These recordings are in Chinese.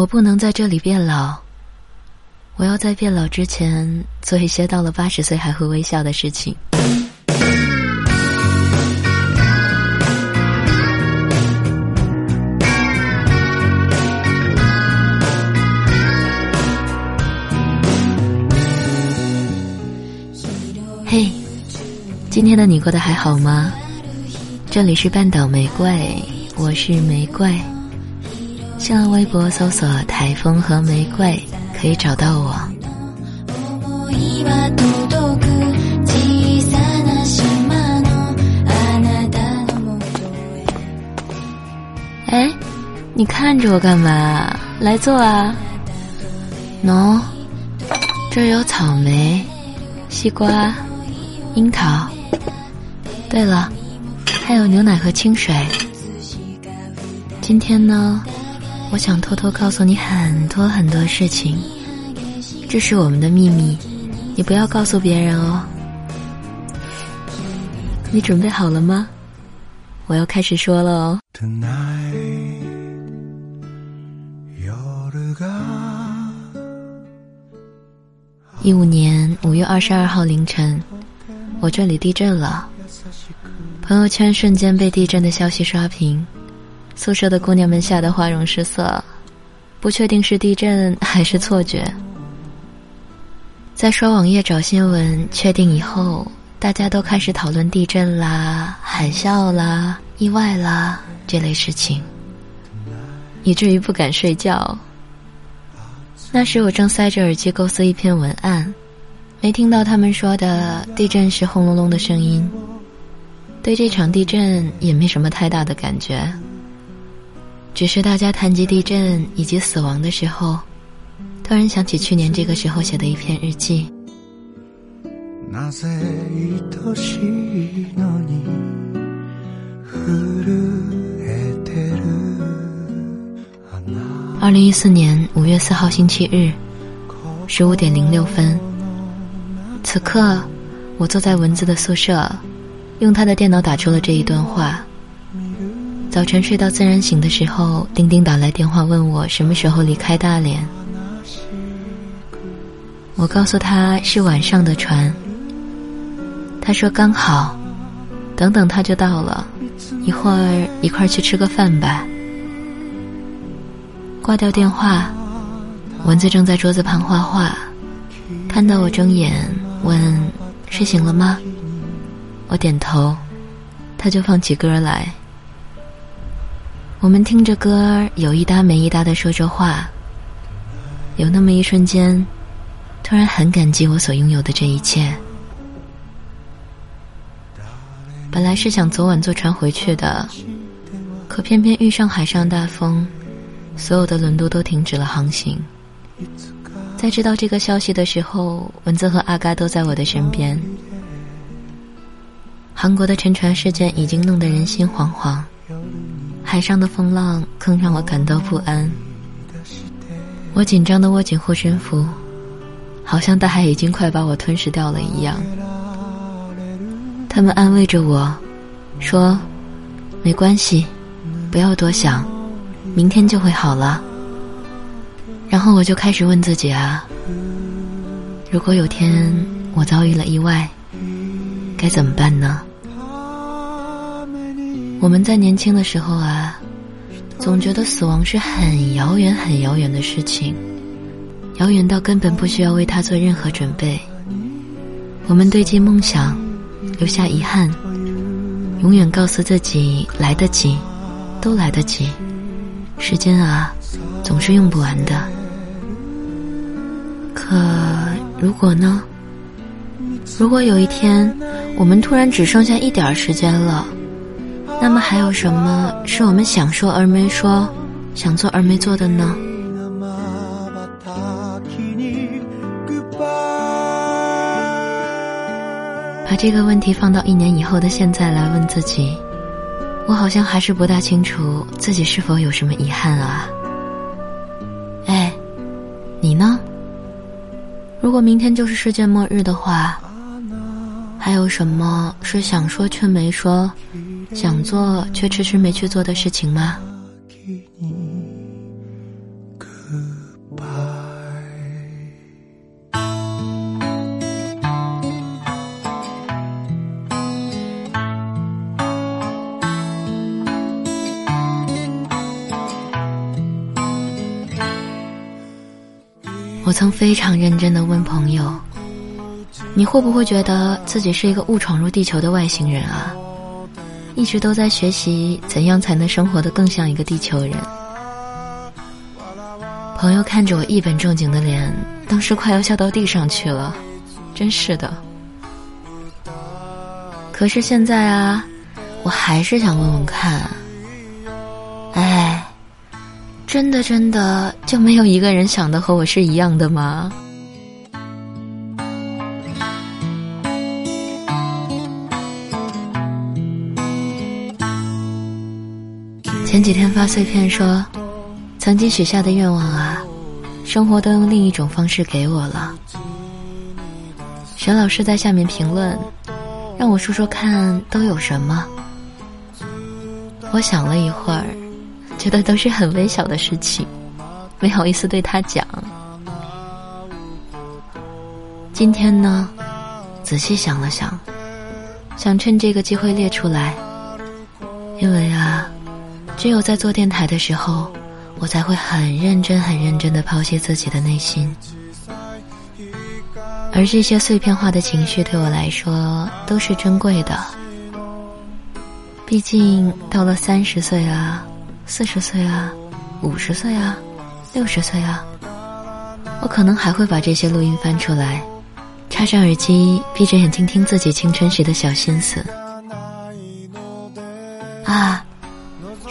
我不能在这里变老。我要在变老之前做一些到了八十岁还会微笑的事情。嘿，今天的你过得还好吗？这里是半岛玫瑰，我是玫瑰。新浪微博搜索“台风和玫瑰”可以找到我。哎，你看着我干嘛？来坐啊！喏，这儿有草莓、西瓜。樱桃。对了，还有牛奶和清水。今天呢，我想偷偷告诉你很多很多事情，这是我们的秘密，你不要告诉别人哦。你准备好了吗？我要开始说了哦。一五年五月二十二号凌晨。我这里地震了，朋友圈瞬间被地震的消息刷屏，宿舍的姑娘们吓得花容失色，不确定是地震还是错觉。在刷网页找新闻，确定以后，大家都开始讨论地震啦、海啸啦、意外啦这类事情，以至于不敢睡觉。那时我正塞着耳机构思一篇文案。没听到他们说的地震时轰隆隆的声音，对这场地震也没什么太大的感觉。只是大家谈及地震以及死亡的时候，突然想起去年这个时候写的一篇日记。二零一四年五月四号星期日，十五点零六分。此刻，我坐在文字的宿舍，用他的电脑打出了这一段话。早晨睡到自然醒的时候，丁丁打来电话问我什么时候离开大连。我告诉他是晚上的船。他说刚好，等等他就到了，一会儿一块去吃个饭吧。挂掉电话，蚊子正在桌子旁画画，看到我睁眼。问：“睡醒了吗？”我点头，他就放起歌来。我们听着歌，有一搭没一搭的说着话。有那么一瞬间，突然很感激我所拥有的这一切。本来是想昨晚坐船回去的，可偏偏遇上海上大风，所有的轮渡都停止了航行。在知道这个消息的时候，蚊子和阿嘎都在我的身边。韩国的沉船事件已经弄得人心惶惶，海上的风浪更让我感到不安。我紧张的握紧护身符，好像大海已经快把我吞噬掉了一样。他们安慰着我，说：“没关系，不要多想，明天就会好了。”然后我就开始问自己啊，如果有天我遭遇了意外，该怎么办呢？我们在年轻的时候啊，总觉得死亡是很遥远、很遥远的事情，遥远到根本不需要为他做任何准备。我们堆积梦想，留下遗憾，永远告诉自己来得及，都来得及。时间啊，总是用不完的。可如果呢？如果有一天我们突然只剩下一点时间了，那么还有什么是我们想说而没说、想做而没做的呢？把这个问题放到一年以后的现在来问自己，我好像还是不大清楚自己是否有什么遗憾啊。哎，你呢？如果明天就是世界末日的话，还有什么是想说却没说，想做却迟迟没去做的事情吗？我曾非常认真的问朋友，你会不会觉得自己是一个误闯入地球的外星人啊？一直都在学习怎样才能生活的更像一个地球人。”朋友看着我一本正经的脸，当时快要笑到地上去了，真是的。可是现在啊，我还是想问问看。哎，真的真的就没有一个人想的和我是一样的吗？前几天发碎片说。曾经许下的愿望啊，生活都用另一种方式给我了。沈老师在下面评论，让我说说看都有什么。我想了一会儿，觉得都是很微小的事情，没好意思对他讲。今天呢，仔细想了想，想趁这个机会列出来，因为啊，只有在做电台的时候。我才会很认真、很认真的剖析自己的内心，而这些碎片化的情绪对我来说都是珍贵的。毕竟到了三十岁啊、四十岁啊、五十岁啊、六十岁啊，我可能还会把这些录音翻出来，插上耳机，闭着眼睛听自己青春时的小心思。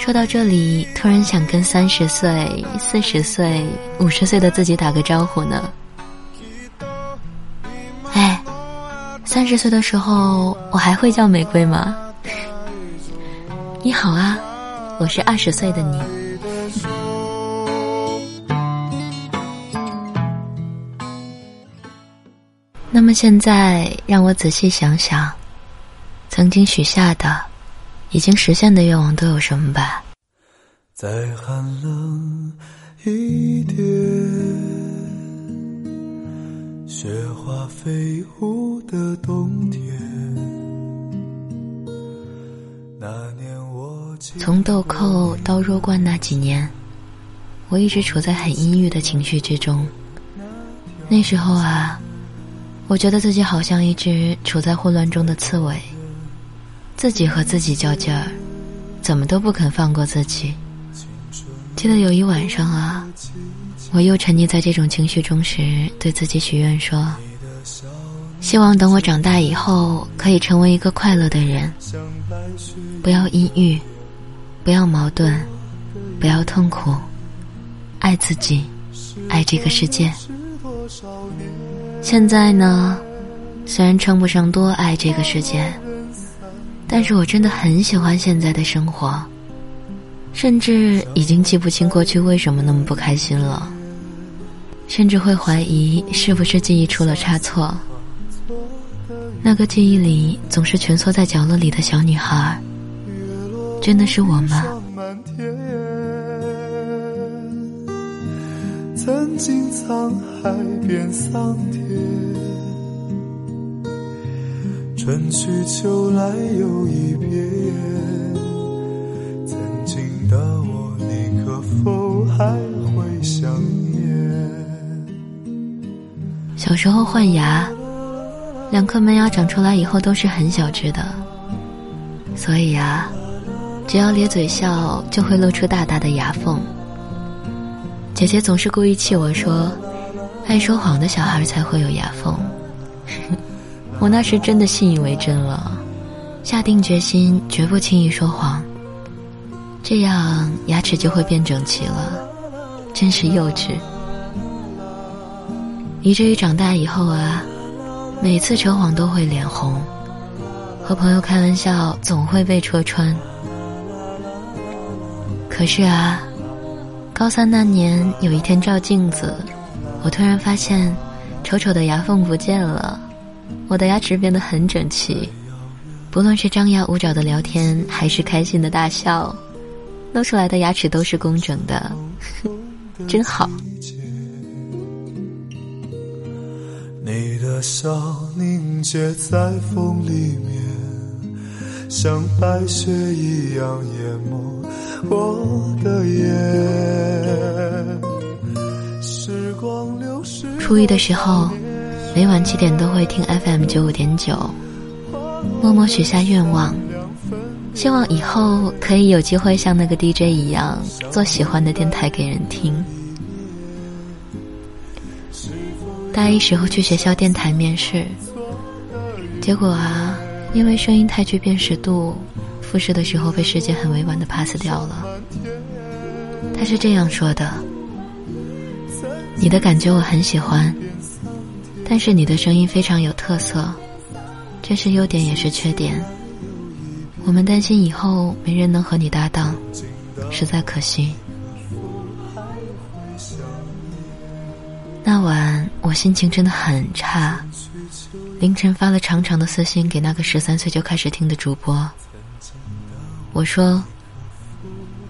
说到这里，突然想跟三十岁、四十岁、五十岁的自己打个招呼呢。哎，三十岁的时候，我还会叫玫瑰吗？你好啊，我是二十岁的你。那么现在，让我仔细想想，曾经许下的。已经实现的愿望都有什么吧？再寒冷一点，雪花飞舞的冬天。那年我从豆蔻到弱冠那几年，我一直处在很阴郁的情绪之中。那时候啊，我觉得自己好像一只处在混乱中的刺猬。自己和自己较劲儿，怎么都不肯放过自己。记得有一晚上啊，我又沉溺在这种情绪中时，对自己许愿说：希望等我长大以后，可以成为一个快乐的人，不要阴郁，不要矛盾，不要痛苦，爱自己，爱这个世界。现在呢，虽然称不上多爱这个世界。但是我真的很喜欢现在的生活，甚至已经记不清过去为什么那么不开心了，甚至会怀疑是不是记忆出了差错。那个记忆里总是蜷缩在角落里的小女孩，真的是我吗？曾经沧海变桑田。春去秋来又一遍，曾经的我，你可否还会想念？小时候换牙，两颗门牙长出来以后都是很小只的，所以啊，只要咧嘴笑就会露出大大的牙缝。姐姐总是故意气我说，爱说谎的小孩才会有牙缝。我那时真的信以为真了，下定决心绝不轻易说谎，这样牙齿就会变整齐了，真是幼稚。以至于长大以后啊，每次扯谎都会脸红，和朋友开玩笑总会被戳穿。可是啊，高三那年有一天照镜子，我突然发现，丑丑的牙缝不见了。我的牙齿变得很整齐，不论是张牙舞爪的聊天，还是开心的大笑，露出来的牙齿都是工整的，真好。你的笑凝结在风里面，像白雪一样淹没我的眼。时光流逝。初一的时候，每晚七点都会听 FM 九五点九，默默许下愿望，希望以后可以有机会像那个 DJ 一样，做喜欢的电台给人听。大一时候去学校电台面试，结果啊，因为声音太具辨识度，复试的时候被师姐很委婉的 pass 掉了。他是这样说的：“你的感觉我很喜欢，但是你的声音非常有特色，这是优点也是缺点。我们担心以后没人能和你搭档，实在可惜。”那晚我心情真的很差，凌晨发了长长的私信给那个十三岁就开始听的主播。我说：“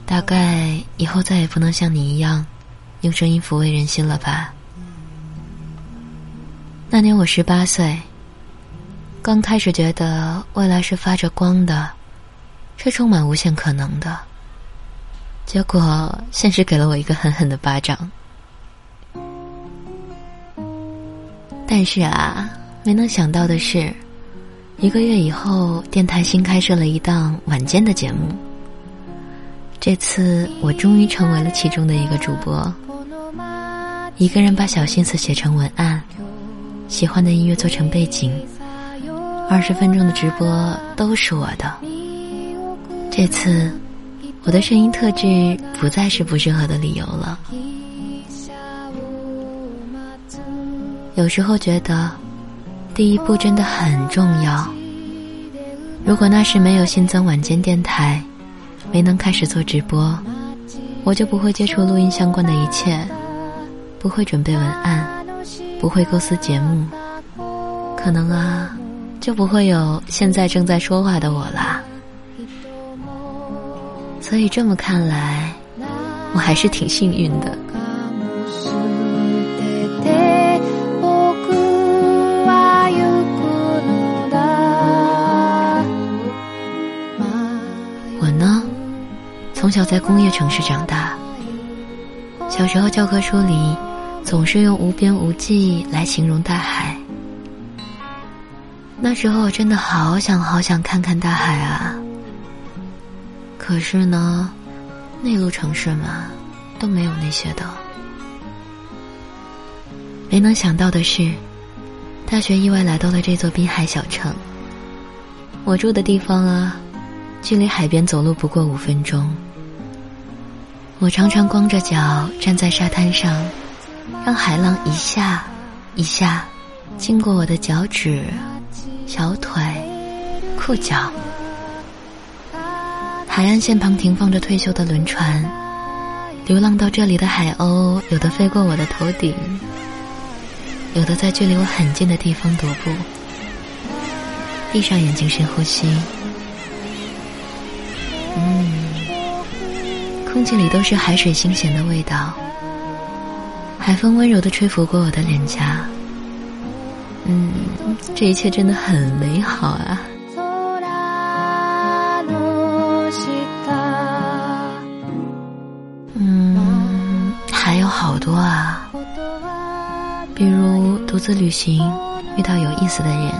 大概以后再也不能像你一样，用声音抚慰人心了吧。”那年我十八岁，刚开始觉得未来是发着光的，是充满无限可能的。结果现实给了我一个狠狠的巴掌。但是啊，没能想到的是，一个月以后，电台新开设了一档晚间的节目。这次我终于成为了其中的一个主播，一个人把小心思写成文案，喜欢的音乐做成背景，二十分钟的直播都是我的。这次，我的声音特质不再是不适合的理由了。有时候觉得，第一步真的很重要。如果那时没有新增晚间电台，没能开始做直播，我就不会接触录音相关的一切，不会准备文案，不会构思节目，可能啊，就不会有现在正在说话的我啦。所以这么看来，我还是挺幸运的。我呢从小在工业城市长大，小时候教科书里总是用无边无际来形容大海。那时候我真的好想好想看看大海啊！可是呢，内陆城市嘛，都没有那些的。没能想到的是，大学意外来到了这座滨海小城。我住的地方啊，距离海边走路不过五分钟。我常常光着脚站在沙滩上，让海浪一下一下经过我的脚趾、小腿、裤脚。海岸线旁停放着退休的轮船，流浪到这里的海鸥，有的飞过我的头顶，有的在距离我很近的地方踱步。闭上眼睛深呼吸，嗯。空气里都是海水腥咸的味道，海风温柔的吹拂过我的脸颊，嗯，这一切真的很美好啊。嗯，还有好多啊，比如独自旅行遇到有意思的人，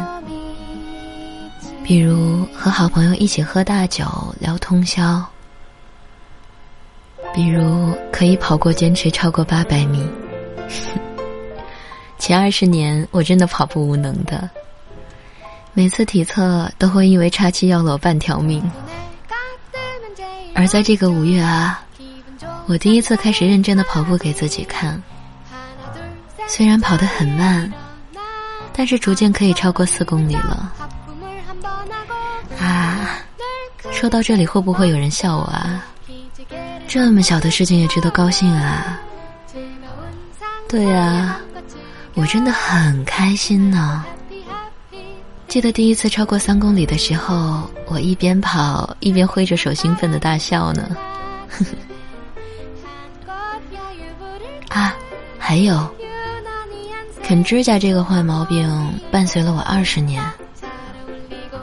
比如和好朋友一起喝大酒聊通宵。比如可以跑过坚持超过八百米，前二十年我真的跑步无能的，每次体测都会因为岔气要了我半条命。而在这个五月啊，我第一次开始认真的跑步给自己看，虽然跑得很慢，但是逐渐可以超过四公里了。啊，说到这里会不会有人笑我啊？这么小的事情也值得高兴啊！对呀，我真的很开心呢。记得第一次超过三公里的时候，我一边跑一边挥着手，兴奋的大笑呢。啊，还有，啃指甲这个坏毛病伴随了我二十年。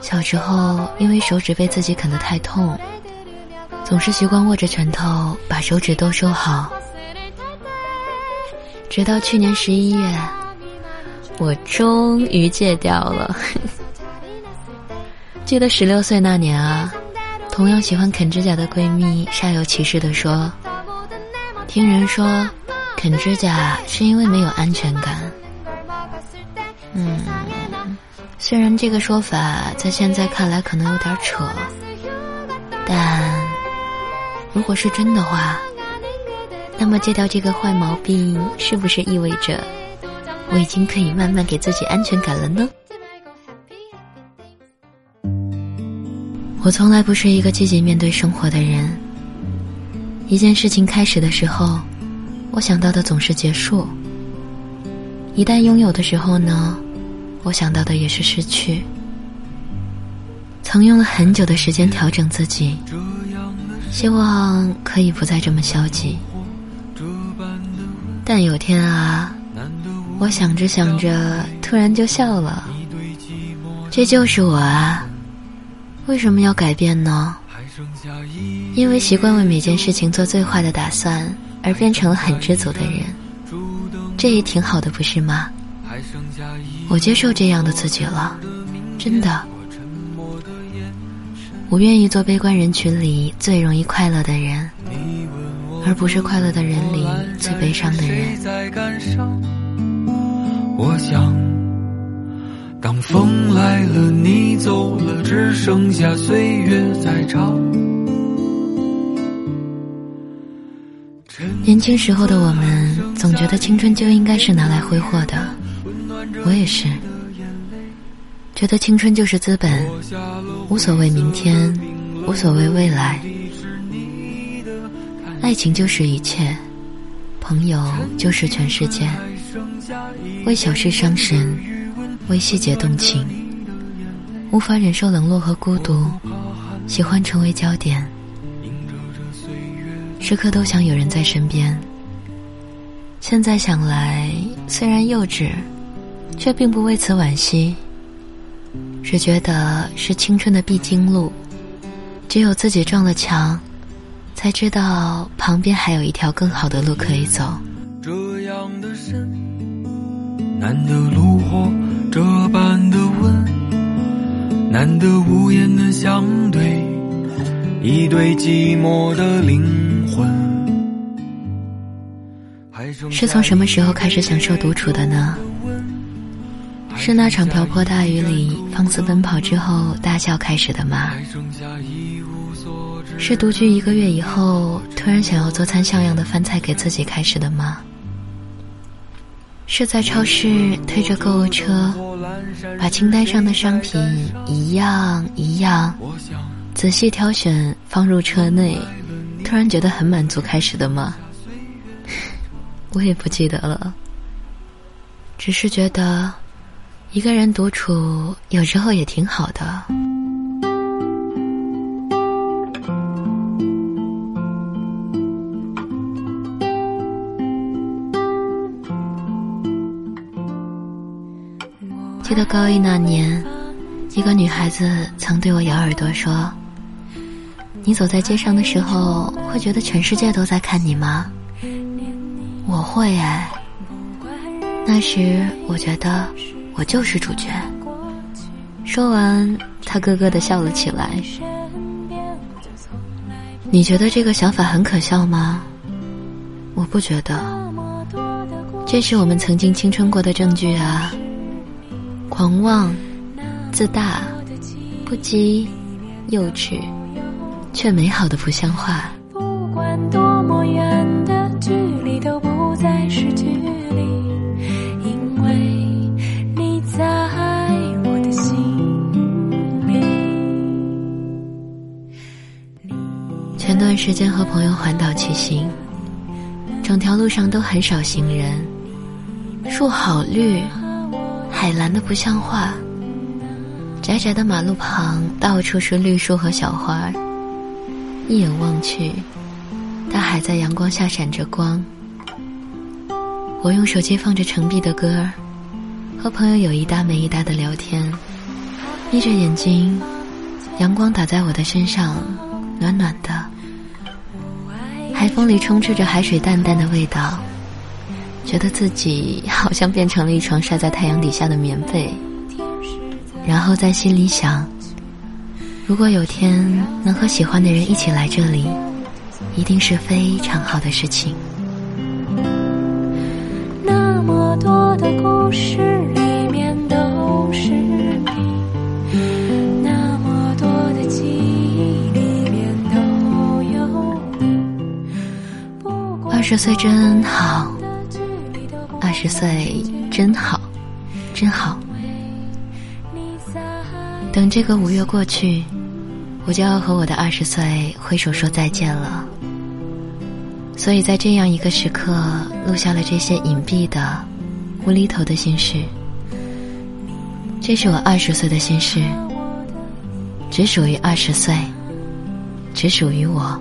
小时候因为手指被自己啃得太痛。总是习惯握着拳头，把手指都收好。直到去年十一月，我终于戒掉了。记得十六岁那年啊，同样喜欢啃指甲的闺蜜煞有其事地说：“听人说，啃指甲是因为没有安全感。”嗯，虽然这个说法在现在看来可能有点扯，但如果是真的话，那么戒掉这个坏毛病，是不是意味着？我已经可以慢慢给自己安全感了呢。我从来不是一个积极面对生活的人。一件事情开始的时候，我想到的总是结束；一旦拥有的时候呢，我想到的也是失去。曾用了很久的时间调整自己，希望可以不再这么消极。但有天啊。我想着想着，突然就笑了。这就是我啊！为什么要改变呢？因为习惯为每件事情做最坏的打算，而变成了很知足的人。这也挺好的，不是吗？我接受这样的自己了，真的。我愿意做悲观人群里最容易快乐的人，而不是快乐的人里最悲伤的人。我想，当风来了，你走了，只剩下岁月在唱。年轻时候的我们，总觉得青春就应该是拿来挥霍的。我也是，觉得青春就是资本，无所谓明天，无所谓未来。爱情就是一切，朋友就是全世界。为小事伤神，为细节动情，无法忍受冷落和孤独，喜欢成为焦点，时刻都想有人在身边。现在想来，虽然幼稚，却并不为此惋惜，只觉得是青春的必经路，只有自己撞了墙，才知道旁边还有一条更好的路可以走。这样的深。难得炉火这般的温，难得无言的相对，一对寂寞的灵魂。是从什么时候开始享受独处的呢？是那场瓢泼大雨里放肆奔跑之后大笑开始的吗？是独居一个月以后突然想要做餐像样的饭菜给自己开始的吗？是在超市推着购物车，把清单上的商品一样一样仔细挑选放入车内，突然觉得很满足开始的吗？我也不记得了，只是觉得一个人独处有时候也挺好的。记得高一那年，一个女孩子曾对我咬耳朵说：“你走在街上的时候，会觉得全世界都在看你吗？”我会哎。那时我觉得我就是主角。说完，她咯咯的笑了起来。你觉得这个想法很可笑吗？我不觉得。这是我们曾经青春过的证据啊。狂妄、自大、不羁、幼稚，却美好的不像话。不管多么远的距离，都不再是距离，因为你在我的心里。前段时间和朋友环岛骑行，整条路上都很少行人，树好绿。海蓝的不像话，窄窄的马路旁到处是绿树和小花儿，一眼望去，大海在阳光下闪着光。我用手机放着程璧的歌，和朋友有一搭没一搭的聊天，眯着眼睛，阳光打在我的身上，暖暖的。海风里充斥着海水淡淡的味道，觉得自己好像变成了一床晒在太阳底下的棉被，然后在心里想：如果有天能和喜欢的人一起来这里，一定是非常好的事情。那么多的故事里面都是你，那么多的记忆里面都有你。二十岁真好。十岁真好，真好。等这个五月过去，我就要和我的二十岁挥手说再见了。所以在这样一个时刻，录下了这些隐蔽的、无厘头的心事。这是我二十岁的心事，只属于二十岁，只属于我。